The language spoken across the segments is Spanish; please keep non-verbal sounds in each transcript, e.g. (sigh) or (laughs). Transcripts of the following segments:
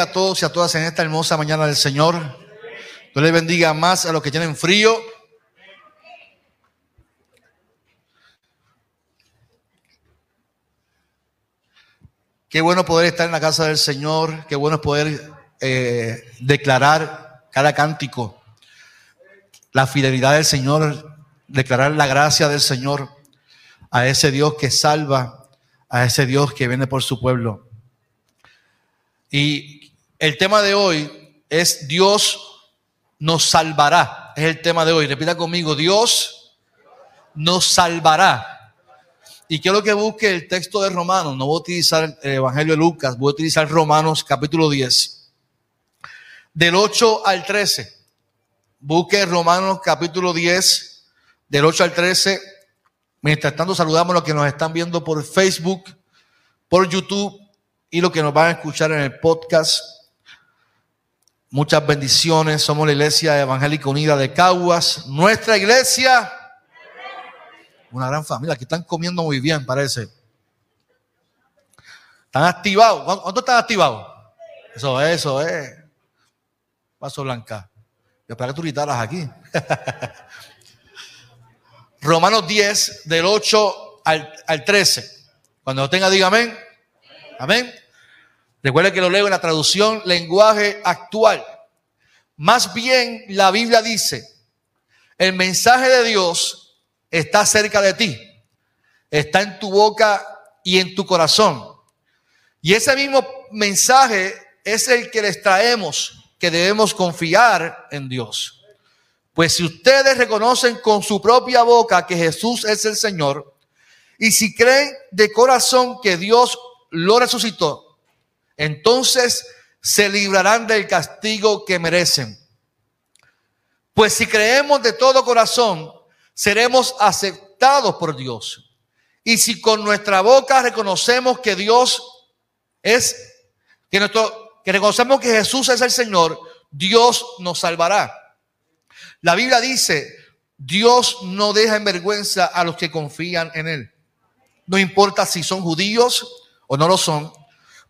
a todos y a todas en esta hermosa mañana del Señor. Dios les bendiga más a los que tienen frío. Qué bueno poder estar en la casa del Señor. Qué bueno poder eh, declarar cada cántico la fidelidad del Señor, declarar la gracia del Señor a ese Dios que salva, a ese Dios que viene por su pueblo. Y el tema de hoy es Dios nos salvará. Es el tema de hoy. Repita conmigo, Dios nos salvará. Y quiero que busque el texto de Romanos. No voy a utilizar el Evangelio de Lucas, voy a utilizar Romanos capítulo 10. Del 8 al 13. Busque Romanos capítulo 10, del 8 al 13. Mientras tanto, saludamos a los que nos están viendo por Facebook, por YouTube y los que nos van a escuchar en el podcast. Muchas bendiciones. Somos la Iglesia Evangélica Unida de Caguas. Nuestra iglesia. Una gran familia. Aquí están comiendo muy bien, parece. ¿Están activados? ¿Cuántos están activados? Eso es, eso es. Paso Blanca. Yo espero que tú gritaras aquí. (laughs) Romanos 10, del 8 al, al 13. Cuando lo tenga, diga amén. Amén. Recuerde que lo leo en la traducción lenguaje actual. Más bien la Biblia dice, el mensaje de Dios está cerca de ti, está en tu boca y en tu corazón. Y ese mismo mensaje es el que les traemos, que debemos confiar en Dios. Pues si ustedes reconocen con su propia boca que Jesús es el Señor, y si creen de corazón que Dios lo resucitó, entonces se librarán del castigo que merecen. Pues si creemos de todo corazón, seremos aceptados por Dios. Y si con nuestra boca reconocemos que Dios es, que, nuestro, que reconocemos que Jesús es el Señor, Dios nos salvará. La Biblia dice, Dios no deja en vergüenza a los que confían en Él. No importa si son judíos o no lo son,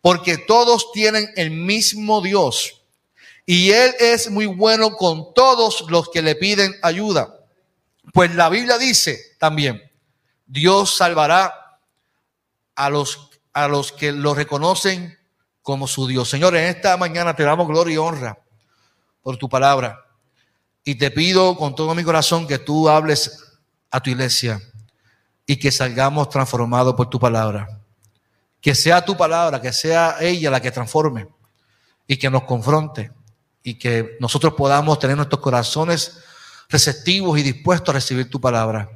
porque todos tienen el mismo Dios. Y Él es muy bueno con todos los que le piden ayuda. Pues la Biblia dice también, Dios salvará a los, a los que lo reconocen como su Dios. Señor, en esta mañana te damos gloria y honra por tu palabra. Y te pido con todo mi corazón que tú hables a tu iglesia y que salgamos transformados por tu palabra. Que sea tu palabra, que sea ella la que transforme y que nos confronte y que nosotros podamos tener nuestros corazones receptivos y dispuestos a recibir tu palabra.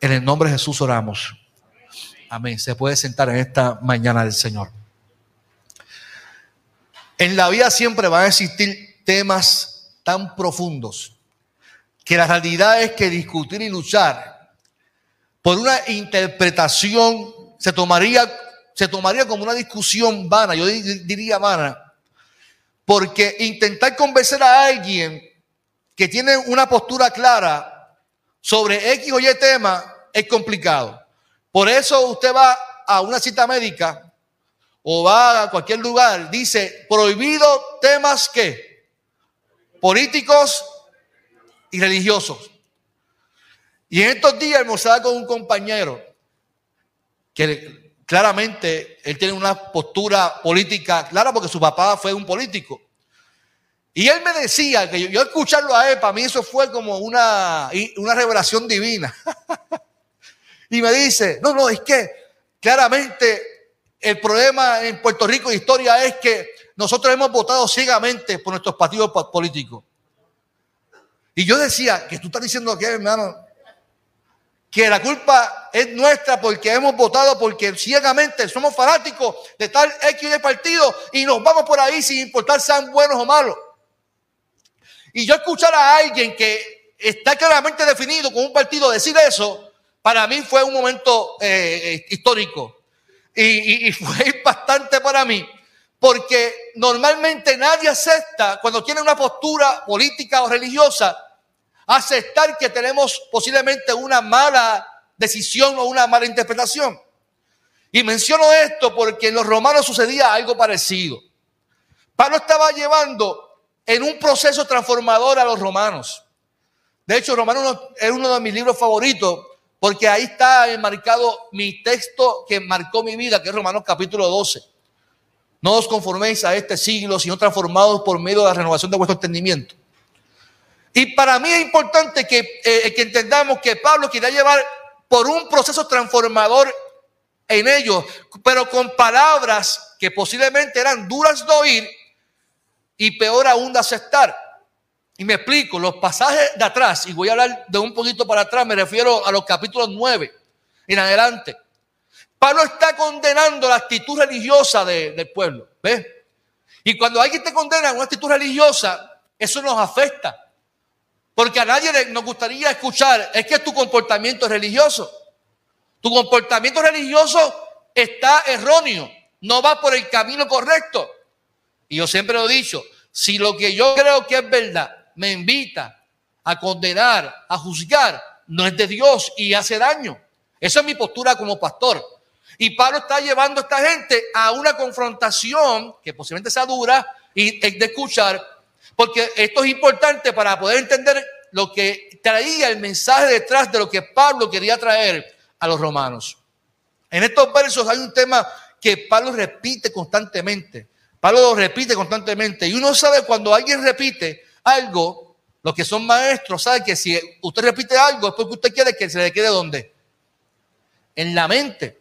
En el nombre de Jesús oramos. Amén. Se puede sentar en esta mañana del Señor. En la vida siempre van a existir temas tan profundos que la realidad es que discutir y luchar por una interpretación se tomaría se tomaría como una discusión vana, yo diría vana, porque intentar convencer a alguien que tiene una postura clara sobre X o Y tema es complicado. Por eso usted va a una cita médica o va a cualquier lugar, dice prohibido temas que políticos y religiosos. Y en estos días almorzaba con un compañero que claramente él tiene una postura política clara porque su papá fue un político. Y él me decía que yo, escucharlo a él, para mí eso fue como una, una revelación divina. (laughs) y me dice, no, no, es que claramente el problema en Puerto Rico de historia es que nosotros hemos votado ciegamente por nuestros partidos políticos. Y yo decía, que tú estás diciendo que, hermano, que la culpa es nuestra porque hemos votado, porque ciegamente somos fanáticos de tal X de partido y nos vamos por ahí sin importar sean buenos o malos. Y yo escuchar a alguien que está claramente definido con un partido decir eso, para mí fue un momento eh, eh, histórico y, y (laughs) fue impactante para mí, Porque normalmente nadie acepta, cuando tiene una postura política o religiosa, aceptar que tenemos posiblemente una mala decisión o una mala interpretación. Y menciono esto porque en los romanos sucedía algo parecido. Pablo estaba llevando en un proceso transformador a los romanos. De hecho, Romanos es uno de mis libros favoritos porque ahí está enmarcado mi texto que marcó mi vida, que es Romanos capítulo 12. No os conforméis a este siglo, sino transformados por medio de la renovación de vuestro entendimiento. Y para mí es importante que, eh, que entendamos que Pablo quería llevar por un proceso transformador en ellos, pero con palabras que posiblemente eran duras de oír y peor aún de aceptar. Y me explico, los pasajes de atrás, y voy a hablar de un poquito para atrás, me refiero a los capítulos 9 en adelante. Pablo está condenando la actitud religiosa del pueblo. ¿Ves? Y cuando alguien te condena una actitud religiosa, eso nos afecta. Porque a nadie nos gustaría escuchar, es que tu comportamiento es religioso. Tu comportamiento religioso está erróneo, no va por el camino correcto. Y yo siempre lo he dicho, si lo que yo creo que es verdad me invita a condenar, a juzgar, no es de Dios y hace daño. Esa es mi postura como pastor. Y Pablo está llevando a esta gente a una confrontación que posiblemente sea dura y de escuchar, porque esto es importante para poder entender lo que traía el mensaje detrás de lo que Pablo quería traer a los romanos. En estos versos hay un tema que Pablo repite constantemente. Pablo lo repite constantemente. Y uno sabe cuando alguien repite algo, los que son maestros saben que si usted repite algo es porque usted quiere que se le quede donde? En la mente.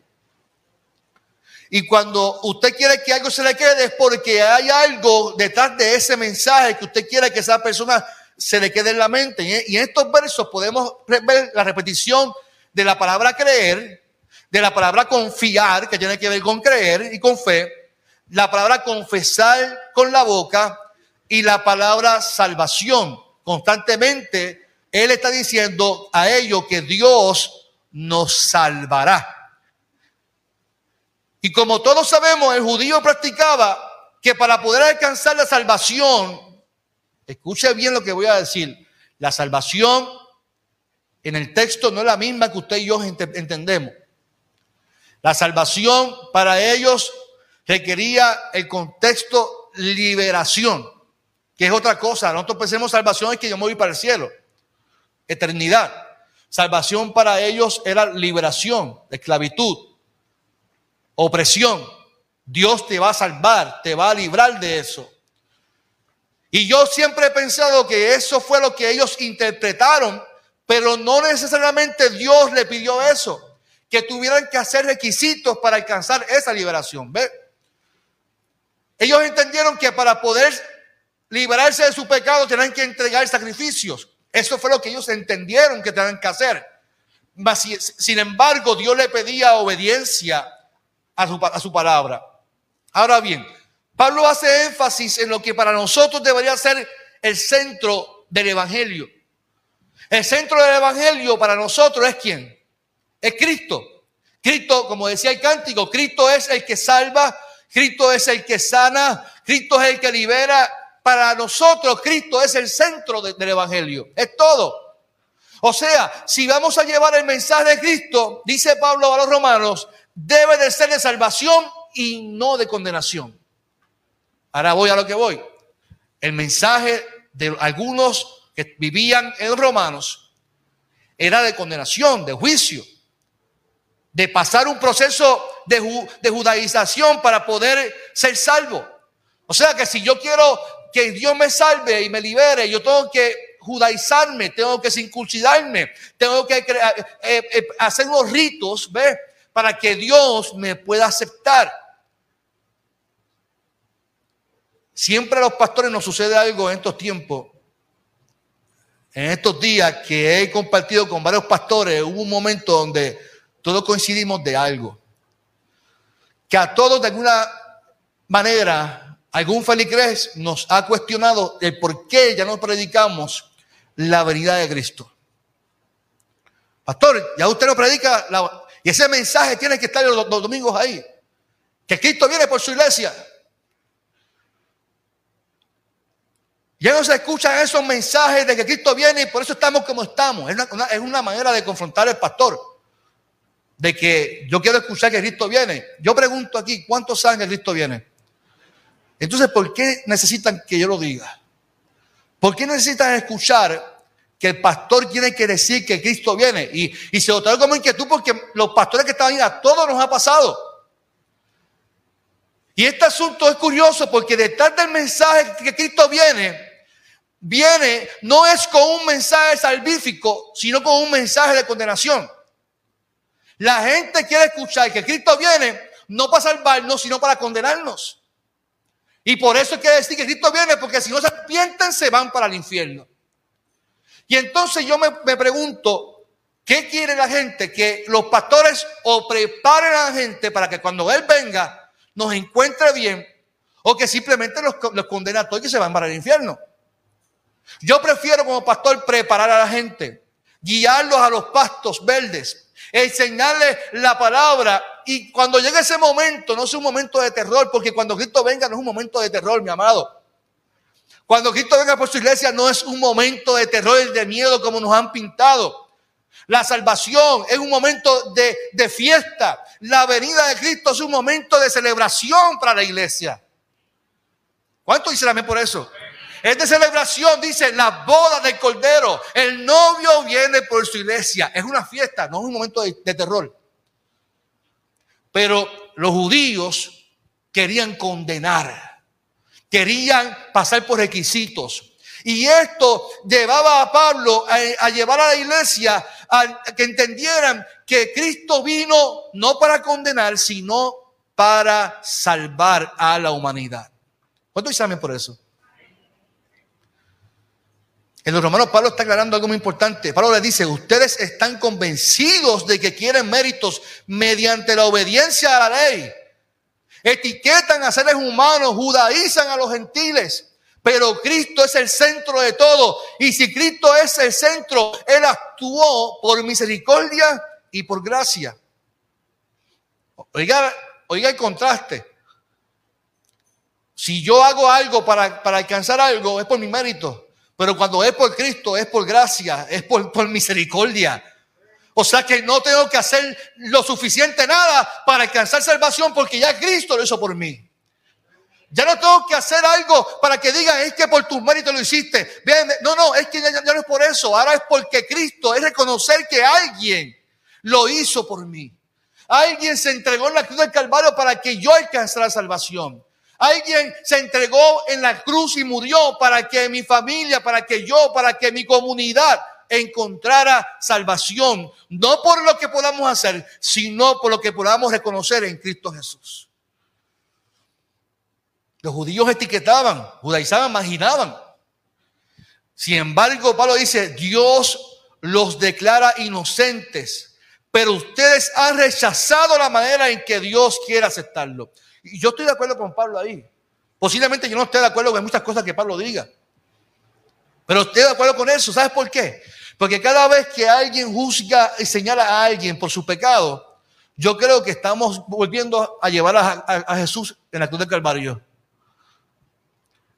Y cuando usted quiere que algo se le quede es porque hay algo detrás de ese mensaje que usted quiere que esa persona se le quede en la mente. Y en estos versos podemos ver la repetición de la palabra creer, de la palabra confiar, que tiene que ver con creer y con fe, la palabra confesar con la boca y la palabra salvación. Constantemente Él está diciendo a ellos que Dios nos salvará. Y como todos sabemos, el judío practicaba que para poder alcanzar la salvación, escuche bien lo que voy a decir, la salvación en el texto no es la misma que usted y yo entendemos. La salvación para ellos requería el contexto liberación, que es otra cosa. Nosotros pensemos salvación es que yo me voy para el cielo, eternidad. Salvación para ellos era liberación esclavitud opresión. Dios te va a salvar, te va a librar de eso. Y yo siempre he pensado que eso fue lo que ellos interpretaron, pero no necesariamente Dios le pidió eso, que tuvieran que hacer requisitos para alcanzar esa liberación. ¿Ve? Ellos entendieron que para poder liberarse de su pecado tenían que entregar sacrificios. Eso fue lo que ellos entendieron que tenían que hacer. Sin embargo, Dios le pedía obediencia a su, palabra. Ahora bien, Pablo hace énfasis en lo que para nosotros debería ser el centro del Evangelio. El centro del Evangelio para nosotros es quién? Es Cristo. Cristo, como decía el cántico, Cristo es el que salva, Cristo es el que sana, Cristo es el que libera. Para nosotros, Cristo es el centro del Evangelio. Es todo. O sea, si vamos a llevar el mensaje de Cristo, dice Pablo a los romanos, debe de ser de salvación y no de condenación. Ahora voy a lo que voy. El mensaje de algunos que vivían en romanos era de condenación, de juicio, de pasar un proceso de, judaización para poder ser salvo. O sea que si yo quiero que Dios me salve y me libere, yo tengo que judaizarme, tengo que circuncidarme, tengo que eh, eh, hacer unos ritos, ¿ves? Para que Dios me pueda aceptar. Siempre a los pastores nos sucede algo en estos tiempos. En estos días que he compartido con varios pastores, hubo un momento donde todos coincidimos de algo. Que a todos de alguna manera, algún feligres nos ha cuestionado el por qué ya no predicamos la venida de Cristo. Pastor, ya usted no predica la, y ese mensaje tiene que estar los, los domingos ahí. Que Cristo viene por su iglesia. Ya no se escuchan esos mensajes de que Cristo viene y por eso estamos como estamos. Es una, es una, manera de confrontar al pastor. De que yo quiero escuchar que Cristo viene. Yo pregunto aquí, ¿cuántos saben que Cristo viene? Entonces, ¿por qué necesitan que yo lo diga? ¿Por qué necesitan escuchar que el pastor tiene que decir que Cristo viene? Y, y se lo traigo como inquietud porque los pastores que estaban ahí, a todos nos ha pasado. Y este asunto es curioso porque detrás del mensaje que Cristo viene, viene no es con un mensaje salvífico, sino con un mensaje de condenación. La gente quiere escuchar que Cristo viene no para salvarnos, sino para condenarnos. Y por eso quiere decir que Cristo viene, porque si no se arrepienten, se van para el infierno. Y entonces yo me, me pregunto, ¿qué quiere la gente? Que los pastores o preparen a la gente para que cuando Él venga, nos encuentre bien o que simplemente los, condena a todos y que se van para el infierno. Yo prefiero como pastor preparar a la gente, guiarlos a los pastos verdes, enseñarles la palabra y cuando llegue ese momento, no es un momento de terror, porque cuando Cristo venga no es un momento de terror, mi amado. Cuando Cristo venga por su iglesia no es un momento de terror y de miedo como nos han pintado. La salvación es un momento de, fiesta. La venida de Cristo es un momento de celebración para la iglesia. ¿Cuánto dicen amén por eso? Es de celebración, dice, la boda del Cordero. El novio viene por su iglesia. Es una fiesta, no es un momento de, de terror. Pero los judíos querían condenar, querían pasar por requisitos. Y esto llevaba a Pablo a, llevar a la iglesia a, que entendieran que Cristo vino no para condenar, sino para salvar a la humanidad. ¿Cuántos saben por eso? En los romanos Pablo está aclarando algo muy importante. Pablo le dice, ustedes están convencidos de que quieren méritos mediante la obediencia a la ley. Etiquetan a seres humanos, judaizan a los gentiles pero Cristo es el centro de todo. Y si Cristo es el centro, Él actuó por misericordia y por gracia. Oiga, oiga el contraste. Si yo hago algo para, alcanzar algo, es por mi mérito. Pero cuando es por Cristo, es por gracia, es por, por misericordia. O sea que no tengo que hacer lo suficiente nada para alcanzar salvación porque ya Cristo lo hizo por mí. Ya no tengo que hacer algo para que digan, es que por tus méritos lo hiciste. no, no, es que ya, no es por eso. Ahora es porque Cristo, es reconocer que alguien lo hizo por mí. Alguien se entregó en la cruz del Calvario para que yo alcanzara salvación. Alguien se entregó en la cruz y murió para que mi familia, para que yo, para que mi comunidad encontrara salvación. No por lo que podamos hacer, sino por lo que podamos reconocer en Cristo Jesús. Los judíos etiquetaban, judaizaban, imaginaban. Sin embargo, Pablo dice, Dios los declara inocentes, pero ustedes han rechazado la manera en que Dios quiere aceptarlo. Y yo estoy de acuerdo con Pablo ahí. Posiblemente yo no esté de acuerdo con muchas cosas que Pablo diga. Pero estoy de acuerdo con eso. ¿Sabes por qué? Porque cada vez que alguien juzga y señala a alguien por su pecado, yo creo que estamos volviendo a llevar a, Jesús en la cruz del Calvario.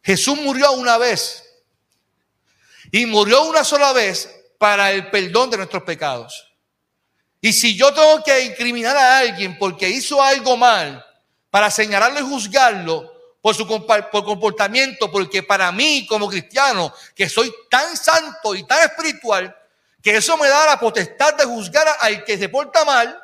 Jesús murió una vez y murió una sola vez para el perdón de nuestros pecados. Y si yo tengo que incriminar a alguien porque hizo algo mal, para señalarlo y juzgarlo por su comportamiento, porque para mí como cristiano, que soy tan santo y tan espiritual, que eso me da la potestad de juzgar al que se porta mal,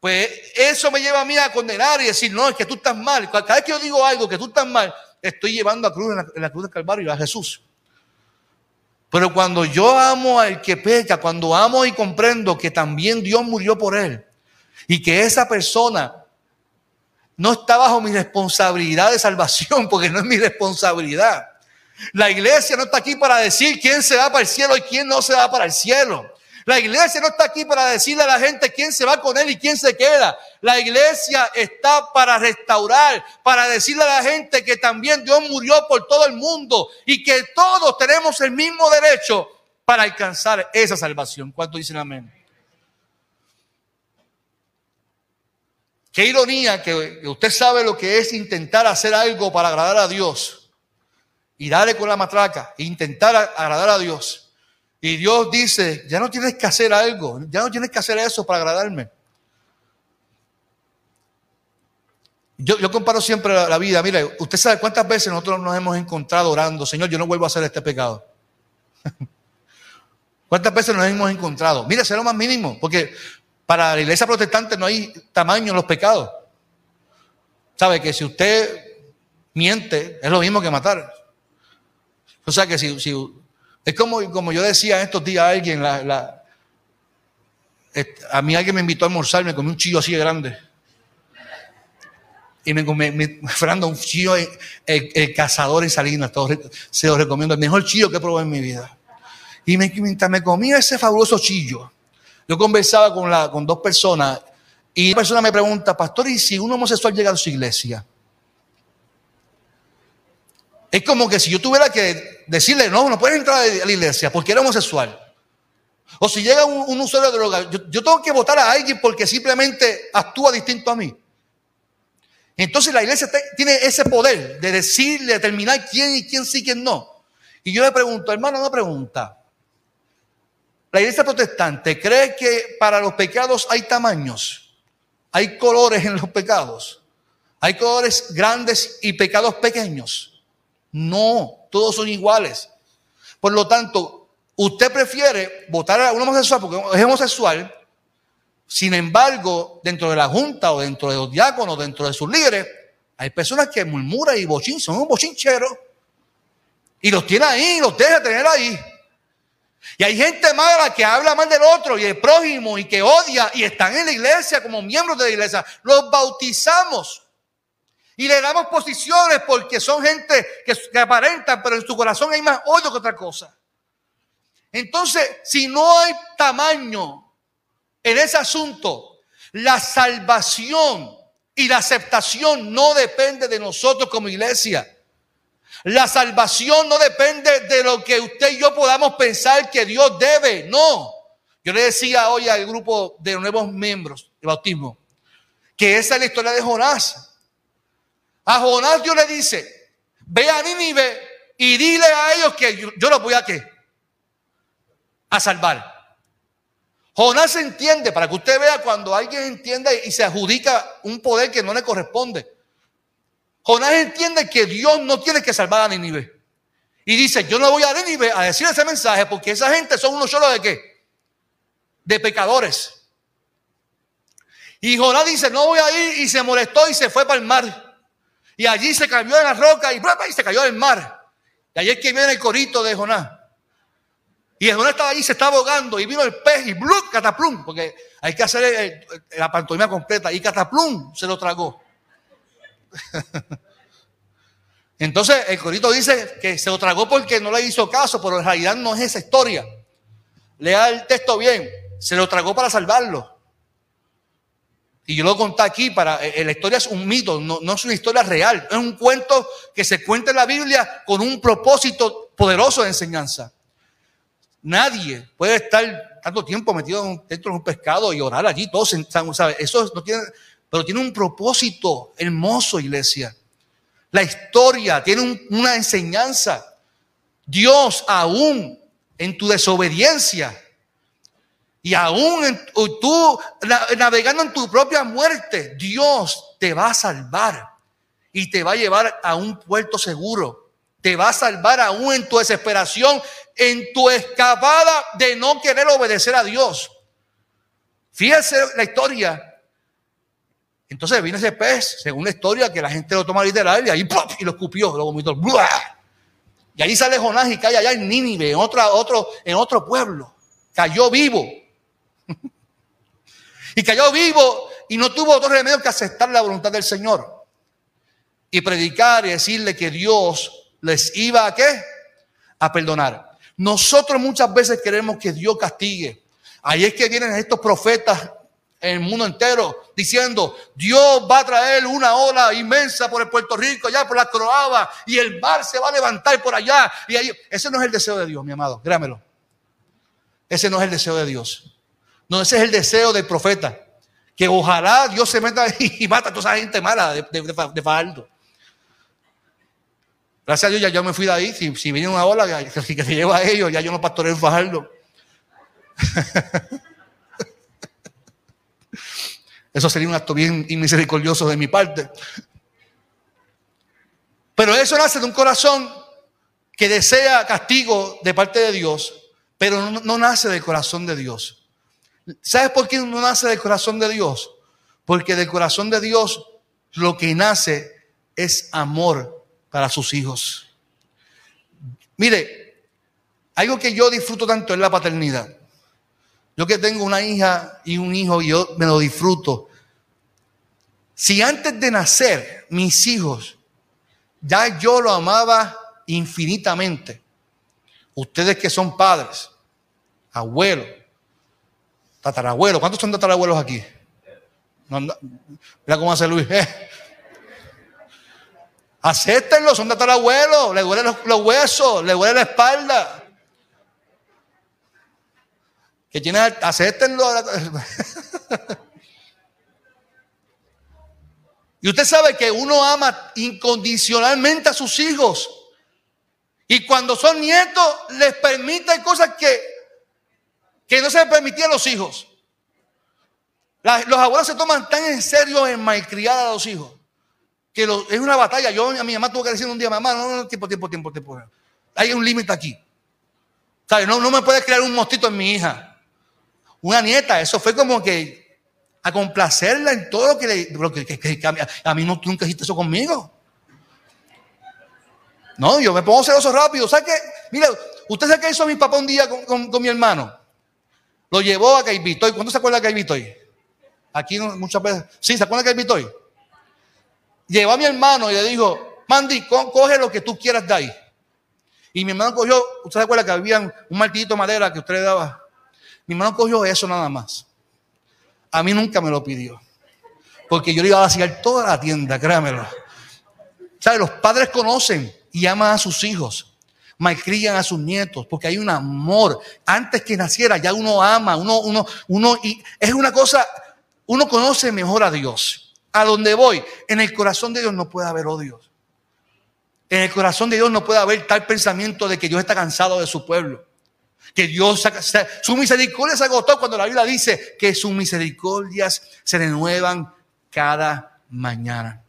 pues eso me lleva a mí a condenar y decir, no, es que tú estás mal. Cada vez que yo digo algo, que tú estás mal, estoy llevando a cruz en la, cruz del Calvario a Jesús. Pero cuando yo amo al que peca, cuando amo y comprendo que también Dios murió por él y que esa persona no está bajo mi responsabilidad de salvación, (laughs) porque no es mi responsabilidad. La iglesia no está aquí para decir quién se va para el cielo y quién no se va para el cielo. La iglesia no está aquí para decirle a la gente quién se va con él y quién se queda. La iglesia está para restaurar, para decirle a la gente que también Dios murió por todo el mundo y que todos tenemos el mismo derecho para alcanzar esa salvación. ¿Cuánto dicen amén? Qué ironía que usted sabe lo que es intentar hacer algo para agradar a Dios y darle con la matraca e intentar agradar a Dios. Y Dios dice, ya no tienes que hacer algo, ya no tienes que hacer eso para agradarme. Yo, comparo siempre la, vida. Mire, usted sabe cuántas veces nosotros nos hemos encontrado orando, Señor, yo no vuelvo a hacer este pecado. (laughs) ¿Cuántas veces nos hemos encontrado? Mire, es lo más mínimo, porque para la iglesia protestante no hay tamaño en los pecados. ¿Sabe que si usted miente, es lo mismo que matar? O sea que si, es como, como yo decía estos días a alguien, a mí alguien me invitó a almorzar, me comí un chillo así de grande. Y me Fernando, un chillo, el, cazador en Salinas, todo, se lo recomiendo, el mejor chillo que he probado en mi vida. Y mientras me comía ese fabuloso chillo, yo conversaba con, la, con dos personas y una persona me pregunta, pastor, ¿y si un homosexual llega a su iglesia? Es como que si yo tuviera que decirle, no, no puedes entrar a la iglesia porque era homosexual. O si llega un, usuario de droga, yo, tengo que votar a alguien porque simplemente actúa distinto a mí. Entonces la iglesia tiene ese poder de decir, de determinar quién y quién sí, quién no. Y yo le pregunto, hermano, una pregunta. La iglesia protestante cree que para los pecados hay tamaños, hay colores en los pecados, hay colores grandes y pecados pequeños. No, todos son iguales. Por lo tanto, usted prefiere votar a un homosexual porque es homosexual. Sin embargo, dentro de la junta o dentro de los diáconos, dentro de sus líderes, hay personas que murmuran y bochin, son un bochincheros. Y los tiene ahí, los deja tener ahí. Y hay gente mala que habla mal del otro y el prójimo y que odia y están en la iglesia como miembros de la iglesia. Los bautizamos. Y le damos posiciones porque son gente que, aparentan, pero en su corazón hay más odio que otra cosa. Entonces, si no hay tamaño en ese asunto, la salvación y la aceptación no depende de nosotros como iglesia. La salvación no depende de lo que usted y yo podamos pensar que Dios debe. No. Yo le decía hoy al grupo de nuevos miembros de bautismo que esa es la historia de Jonás. A Jonás Dios le dice, ve a Nínive y dile a ellos que yo, los voy a qué? A salvar. Jonás entiende, para que usted vea cuando alguien entiende y se adjudica un poder que no le corresponde. Jonás entiende que Dios no tiene que salvar a Nínive. Y dice, yo no voy a Nínive a decir ese mensaje porque esa gente son unos solos de qué? De pecadores. Y Jonás dice, no voy a ir y se molestó y se fue para el mar. Y allí se cayó en la roca y, y se cayó en el mar. Y allí es que viene el corito de Jonás. Y Jonás estaba allí, se estaba ahogando y vino el pez y ¡blum! cataplum, porque hay que hacer la pantomima completa. Y cataplum se lo tragó. (laughs) Entonces el corito dice que se lo tragó porque no le hizo caso, pero en realidad no es esa historia. Lea el texto bien, se lo tragó para salvarlo. Y yo lo conté aquí para, eh, la historia es un mito, no, no, es una historia real, es un cuento que se cuenta en la Biblia con un propósito poderoso de enseñanza. Nadie puede estar tanto tiempo metido dentro de un pescado y orar allí, todos ¿sabe? Eso no tiene, pero tiene un propósito hermoso, iglesia. La historia tiene una enseñanza. Dios aún en tu desobediencia y aún tú navegando en tu propia muerte, Dios te va a salvar y te va a llevar a un puerto seguro. Te va a salvar aún en tu desesperación, en tu escapada de no querer obedecer a Dios. Fíjese la historia. Entonces viene ese pez, según la historia, que la gente lo toma literal y ahí y lo escupió, lo vomitó. Y ahí sale Jonás y cae allá en Nínive, en, otro, en otro pueblo. Cayó vivo. (laughs) y cayó vivo y no tuvo otro remedio que aceptar la voluntad del Señor y predicar y decirle que Dios les iba a qué? A perdonar. Nosotros muchas veces queremos que Dios castigue. Ahí es que vienen estos profetas en el mundo entero diciendo, Dios va a traer una ola inmensa por el Puerto Rico, allá por la Croaba, y el mar se va a levantar por allá. Y ahí, ese no es el deseo de Dios, mi amado, créamelo. Ese no es el deseo de Dios. No, ese es el deseo del profeta. Que ojalá Dios se meta y mata a toda esa gente mala de, de, Gracias a Dios ya yo me fui de ahí. Si, si viene una ola que, que se lleva a ellos, ya yo no pastoreo en Fajardo. (laughs) Eso sería un acto bien inmisericordioso de mi parte. Pero eso nace de un corazón que desea castigo de parte de Dios, pero no, nace del corazón de Dios. ¿Sabes por qué no nace del corazón de Dios? Porque del corazón de Dios lo que nace es amor para sus hijos. Mire, algo que yo disfruto tanto es la paternidad. Yo que tengo una hija y un hijo, yo me lo disfruto. Si antes de nacer mis hijos, ya yo lo amaba infinitamente. Ustedes que son padres, abuelos, tatarabuelos, ¿cuántos son tatarabuelos aquí? mira cómo hace Luis. (laughs) Eh. Acéptenlo, son tatarabuelos, le duelen los, los huesos, le duele la espalda. Que tiene, acéptenlo. (laughs) Y usted sabe que uno ama incondicionalmente a sus hijos. Y cuando son nietos, les permite cosas que, que no se permitían los hijos. los abuelos se toman tan en serio en malcriar a los hijos. Que es una batalla. Yo a mi mamá tuve que decir un día, mamá, no, no, tiempo, tiempo, tiempo, tiempo. Hay un límite aquí. No, no me puedes crear un mostito en mi hija. Una nieta, eso fue como que a complacerla en todo lo que, le, lo que, a, mí no, tú nunca hiciste eso conmigo. No, yo me pongo celoso rápido. ¿Sabe qué? Mira, usted sabe qué hizo mi papá un día con, mi hermano. Lo llevó a Caibitoy. ¿Cuándo se acuerda de Caibitoy? Aquí muchas veces. Sí, ¿se acuerda de Caibitoy? Llevó a mi hermano y le dijo, Mandy, coge lo que tú quieras de ahí. Y mi hermano cogió, usted se acuerda que había un martillito de madera que usted le daba. Mi hermano cogió eso nada más. A mí nunca me lo pidió. Porque yo le iba a vaciar toda la tienda, créamelo. ¿Sabe? Los padres conocen y aman a sus hijos. Malcrían a sus nietos, porque hay un amor. Antes que naciera, ya uno ama, uno, uno, uno, y es una cosa, uno conoce mejor a Dios. A donde voy, en el corazón de Dios no puede haber odio. En el corazón de Dios no puede haber tal pensamiento de que Dios está cansado de su pueblo que Dios, su misericordia se agotó cuando la Biblia dice que sus misericordias se renuevan cada mañana.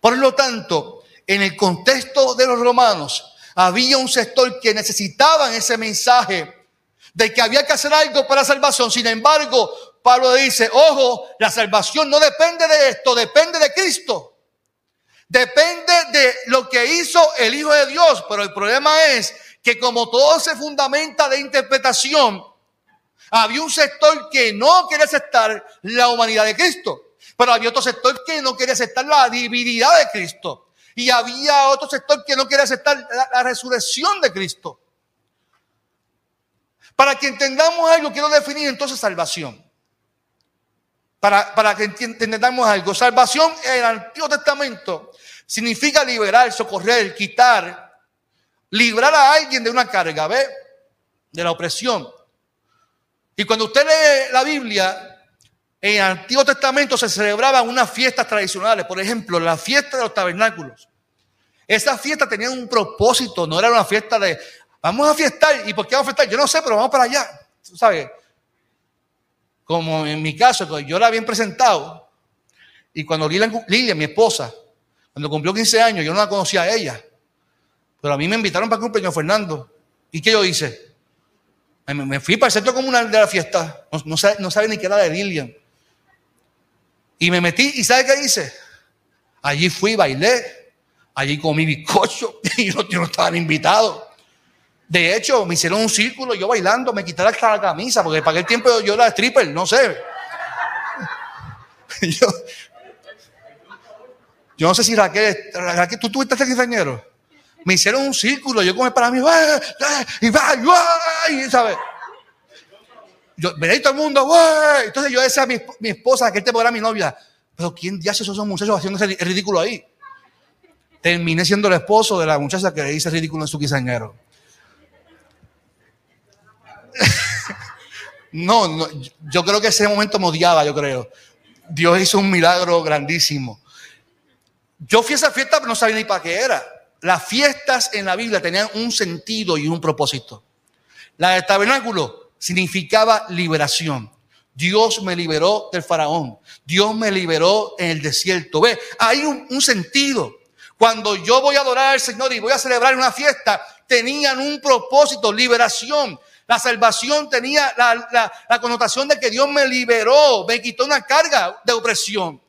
Por lo tanto, en el contexto de los romanos, había un sector que necesitaban ese mensaje de que había que hacer algo para salvación. Sin embargo, Pablo dice, ojo, la salvación no depende de esto, depende de Cristo. Depende de lo que hizo el Hijo de Dios. Pero el problema es que como todo se fundamenta de interpretación, había un sector que no quería aceptar la humanidad de Cristo, pero había otro sector que no quería aceptar la divinidad de Cristo. Y había otro sector que no quería aceptar la, resurrección de Cristo. Para que entendamos algo, quiero definir entonces salvación. Para, para que entendamos algo, salvación en el Antiguo Testamento significa liberar, socorrer, quitar, librar a alguien de una carga, ¿ve? De la opresión. Y cuando usted lee la Biblia, en el Antiguo Testamento se celebraban unas fiestas tradicionales, por ejemplo, la fiesta de los tabernáculos. Esa fiesta tenía un propósito, no era una fiesta de, vamos a fiestar, ¿y por qué vamos a fiestar? Yo no sé, pero vamos para allá, ¿sabes? Como en mi caso, yo la había presentado, y cuando Lilia, mi esposa, cuando cumplió 15 años, yo no la conocía a ella. Pero a mí me invitaron para el cumpleaños Fernando. ¿Y qué yo hice? Me, fui para el centro comunal de la fiesta. No, sabe, ni qué era de Lilian. Y me metí, ¿y sabe qué hice? Allí fui, bailé. Allí comí bizcocho (laughs) y no, no estaban invitados. De hecho, me hicieron un círculo, yo bailando, me quitaron hasta la camisa, porque para aquel tiempo yo era stripper, no sé. (laughs) yo, yo no sé si Raquel, Raquel ¿tú tuviste este quinceañero? Me hicieron un círculo, yo como para mí, y va, y ¿sabes? Yo, veréis todo el mundo, entonces yo decía a mi, mi esposa, que este era mi novia, pero ¿quién ya esos son muchachos haciendo ese ridículo ahí? Terminé siendo el esposo de la muchacha que le hice ridículo en su quisañero. (laughs) no, no, yo creo que ese momento me odiaba, yo creo. Dios hizo un milagro grandísimo. Yo fui a esa fiesta, pero no sabía ni para qué era. Las fiestas en la Biblia tenían un sentido y un propósito. La del tabernáculo significaba liberación. Dios me liberó del faraón. Dios me liberó en el desierto. Ve, hay un, sentido. Cuando yo voy a adorar al Señor y voy a celebrar una fiesta, tenían un propósito, liberación. La salvación tenía la, la, connotación de que Dios me liberó, me quitó una carga de opresión.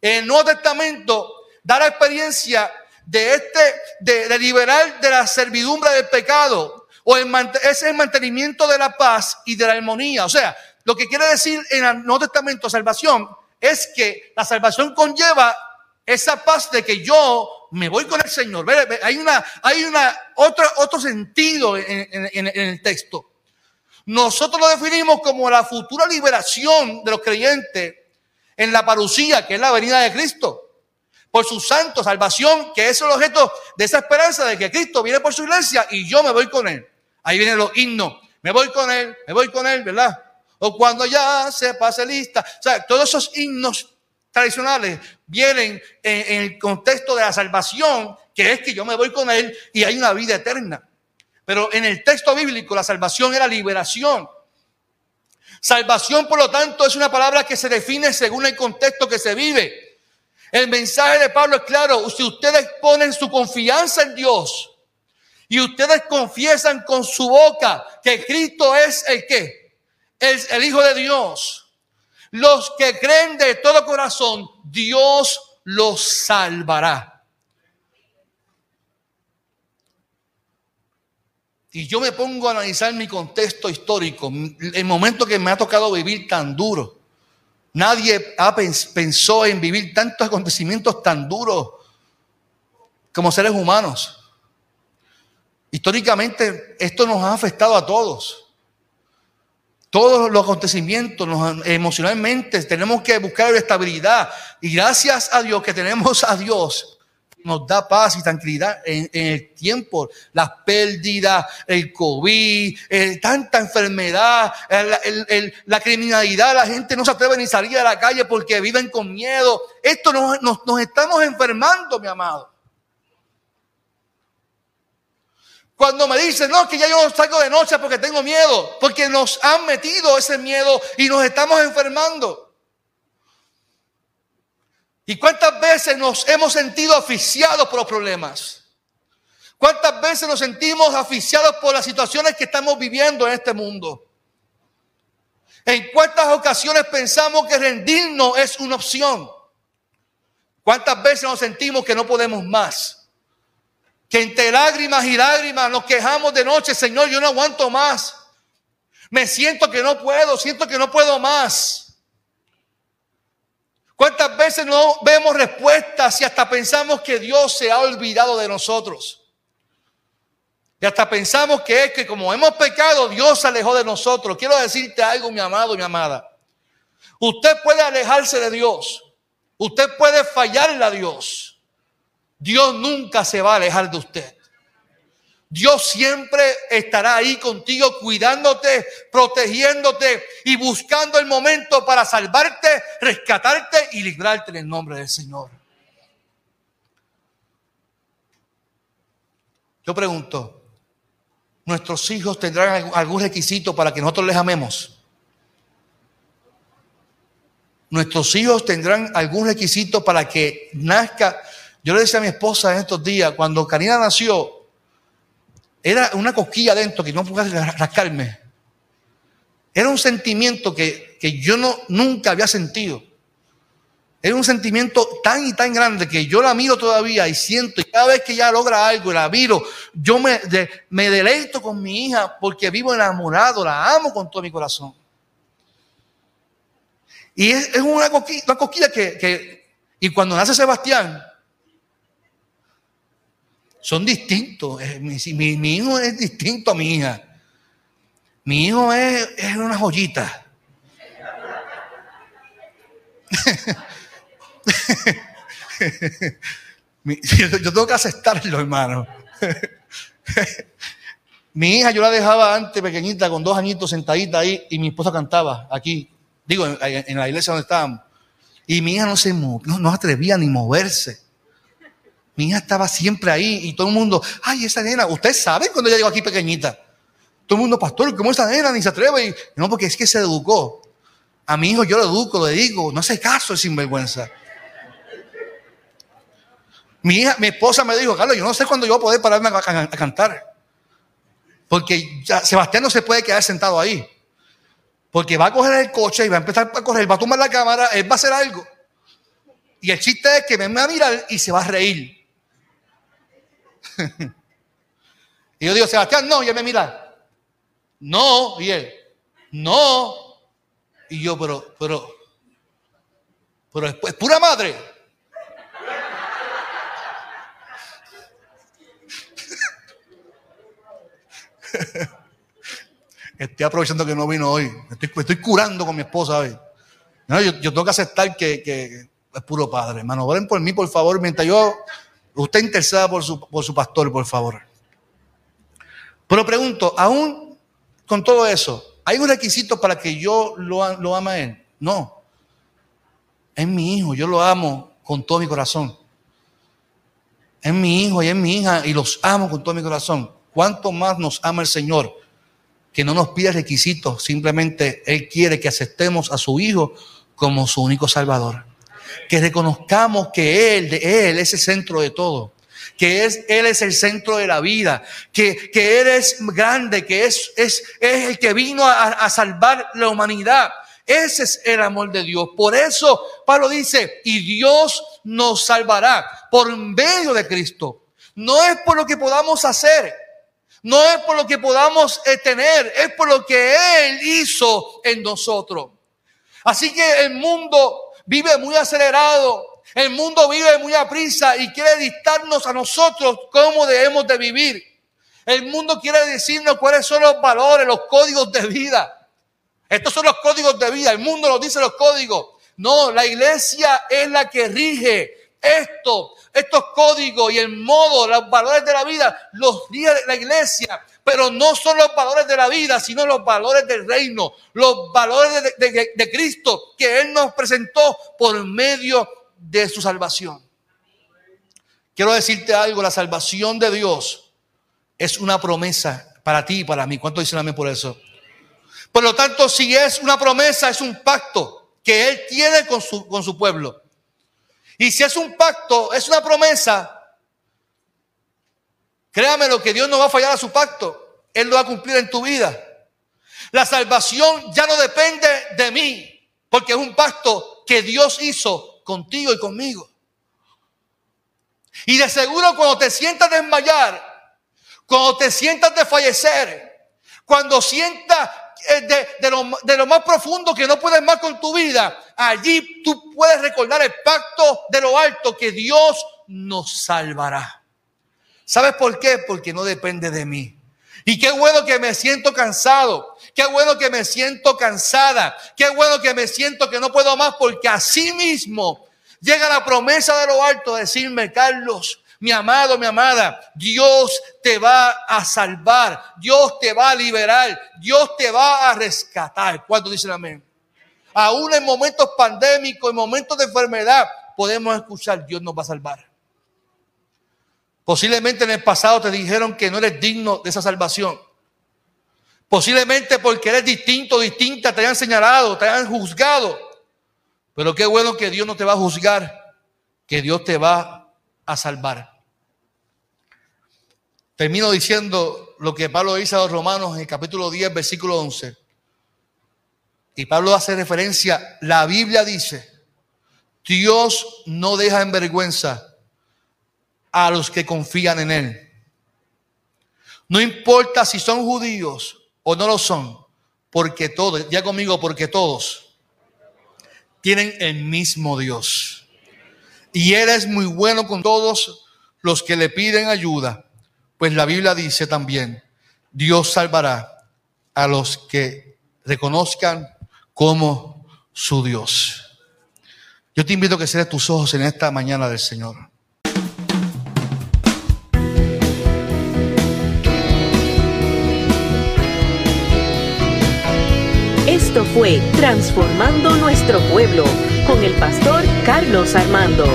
En el Nuevo Testamento da la experiencia de este, de, liberar de la servidumbre del pecado, o el, es el mantenimiento de la paz y de la armonía. O sea, lo que quiere decir en el Nuevo Testamento salvación es que la salvación conlleva esa paz de que yo me voy con el Señor. Hay una, hay una otro, otro sentido en, en el texto. Nosotros lo definimos como la futura liberación de los creyentes en la parucía, que es la venida de Cristo por su santo, salvación, que es el objeto de esa esperanza de que Cristo viene por su iglesia y yo me voy con él. Ahí vienen los himnos. Me voy con él, me voy con él, ¿verdad? O cuando ya se pase lista. O sea, todos esos himnos tradicionales vienen en, el contexto de la salvación, que es que yo me voy con él y hay una vida eterna. Pero en el texto bíblico la salvación era liberación. Salvación, por lo tanto, es una palabra que se define según el contexto que se vive. El mensaje de Pablo es claro. Si ustedes ponen su confianza en Dios y ustedes confiesan con su boca que Cristo es el que, es el Hijo de Dios. Los que creen de todo corazón, Dios los salvará. Y yo me pongo a analizar mi contexto histórico, el momento que me ha tocado vivir tan duro. Nadie pensó en vivir tantos acontecimientos tan duros como seres humanos. Históricamente esto nos ha afectado a todos. Todos los acontecimientos emocionalmente tenemos que buscar estabilidad. Y gracias a Dios que tenemos a Dios, nos da paz y tranquilidad en, el tiempo. Las pérdidas, el COVID, tanta enfermedad, la criminalidad, la gente no se atreve ni salir a la calle porque viven con miedo. Esto nos, nos estamos enfermando, mi amado. Cuando me dicen, no, que ya yo salgo de noche porque tengo miedo, porque nos han metido ese miedo y nos estamos enfermando. ¿Y cuántas veces nos hemos sentido asfixiados por los problemas? ¿Cuántas veces nos sentimos asfixiados por las situaciones que estamos viviendo en este mundo? ¿En cuántas ocasiones pensamos que rendirnos es una opción? ¿Cuántas veces nos sentimos que no podemos más? Que entre lágrimas y lágrimas nos quejamos de noche, Señor, yo no aguanto más. Me siento que no puedo, siento que no puedo más. ¿Cuántas veces no vemos respuestas y hasta pensamos que Dios se ha olvidado de nosotros? Y hasta pensamos que es que como hemos pecado, Dios se alejó de nosotros. Quiero decirte algo, mi amado, mi amada. Usted puede alejarse de Dios. Usted puede fallarle a Dios. Dios nunca se va a alejar de usted. Dios siempre estará ahí contigo, cuidándote, protegiéndote y buscando el momento para salvarte, rescatarte y librarte en el nombre del Señor. Yo pregunto, ¿nuestros hijos tendrán algún requisito para que nosotros les amemos? ¿Nuestros hijos tendrán algún requisito para que nazca? Yo le decía a mi esposa en estos días, cuando Karina nació, era una cosquilla dentro que no podía rascarme. Era un sentimiento que, yo no, nunca había sentido. Era un sentimiento tan y tan grande que yo la miro todavía y siento, y cada vez que ella logra algo y la miro, yo me, me deleito con mi hija porque vivo enamorado, la amo con todo mi corazón. Y es, una, cosquilla, que, que, y cuando nace Sebastián, son distintos. Eh, mi, hijo es distinto a mi hija. Mi hijo es, una joyita. (laughs) yo tengo que aceptarlo, hermano. (laughs) mi hija yo la dejaba antes pequeñita, con dos añitos sentadita ahí, y mi esposa cantaba aquí, digo, en, la iglesia donde estábamos. Y mi hija no se no, no atrevía ni moverse. Mi hija estaba siempre ahí y todo el mundo, ay, esa nena, usted sabe cuando ella llegó aquí pequeñita. Todo el mundo, pastor, ¿cómo esa nena ni se atreve? Y, no, porque es que se educó. A mi hijo yo lo educo, le digo, no hace caso, es sinvergüenza. Mi hija, mi esposa me dijo, Carlos, yo no sé cuándo yo voy a poder pararme a, cantar. Porque Sebastián no se puede quedar sentado ahí. Porque va a coger el coche y va a empezar a correr, va a tomar la cámara, él va a hacer algo. Y el chiste es que me va a mirar y se va a reír. (laughs) y yo digo, Sebastián, no, ya me mira. No, y él, no. Y yo, pero, pero, pero es pura madre. (laughs) Estoy aprovechando que no vino hoy. Estoy, curando con mi esposa hoy. yo, tengo que aceptar que, es puro padre. Hermano, oren por mí, por favor, mientras yo. Usted interceda por su, por su pastor, por favor. Pero pregunto, aún con todo eso, ¿hay un requisito para que yo lo, lo ame a él? No. Es mi hijo, yo lo amo con todo mi corazón. Es mi hijo y es mi hija y los amo con todo mi corazón. ¿Cuánto más nos ama el Señor? Que no nos pide requisitos, simplemente Él quiere que aceptemos a su Hijo como su único Salvador. Que reconozcamos que Él, de Él es el centro de todo. Que es, Él es el centro de la vida. Que, que Él es grande, que es, es, es el que vino a, a salvar la humanidad. Ese es el amor de Dios. Por eso Pablo dice, y Dios nos salvará por medio de Cristo. No es por lo que podamos hacer, no es por lo que podamos eh, tener, es por lo que Él hizo en nosotros. Así que el mundo vive muy acelerado, el mundo vive muy a prisa y quiere dictarnos a nosotros cómo debemos de vivir. El mundo quiere decirnos cuáles son los valores, los códigos de vida. Estos son los códigos de vida. El mundo nos dice los códigos. No, la iglesia es la que rige esto estos códigos y el modo, los valores de la vida, los días de la iglesia. Pero no son los valores de la vida, sino los valores del reino, los valores de, de Cristo que Él nos presentó por medio de su salvación. Quiero decirte algo, la salvación de Dios es una promesa para ti y para mí. ¿Cuánto dicen amén por eso? Por lo tanto, si es una promesa, es un pacto que Él tiene con su, con su pueblo. Y si es un pacto, es una promesa, créame lo que Dios no va a fallar a su pacto. Él lo va a cumplir en tu vida. La salvación ya no depende de mí, porque es un pacto que Dios hizo contigo y conmigo. Y de seguro cuando te sientas desmayar, cuando te sientas de fallecer, cuando sientas eh, de, lo, de, lo, más profundo que no puedes más con tu vida, allí tú puedes recordar el pacto de lo alto que Dios nos salvará. ¿Sabes por qué? Porque no depende de mí. Y qué bueno que me siento cansado. Qué bueno que me siento cansada. Qué bueno que me siento que no puedo más porque así mismo llega la promesa de lo alto de decirme, Carlos, mi amado, mi amada, Dios te va a salvar, Dios te va a liberar, Dios te va a rescatar. ¿Cuánto dicen amén? Aún en momentos pandémicos, en momentos de enfermedad, podemos escuchar, Dios nos va a salvar. Posiblemente en el pasado te dijeron que no eres digno de esa salvación. Posiblemente porque eres distinto, distinta, te hayan señalado, te hayan juzgado. Pero qué bueno que Dios no te va a juzgar, que Dios te va a salvar. Termino diciendo lo que Pablo dice a los romanos en el capítulo 10, versículo 11. Y Pablo hace referencia, la Biblia dice, Dios no deja en vergüenza a los que confían en Él. No importa si son judíos o no lo son, porque todos, ya conmigo, porque todos tienen el mismo Dios. Y Él es muy bueno con todos los que le piden ayuda pues la Biblia dice también, Dios salvará a los que reconozcan como su Dios. Yo te invito a que cierres tus ojos en esta mañana del Señor. Esto fue Transformando Nuestro Pueblo con el pastor Carlos Armando.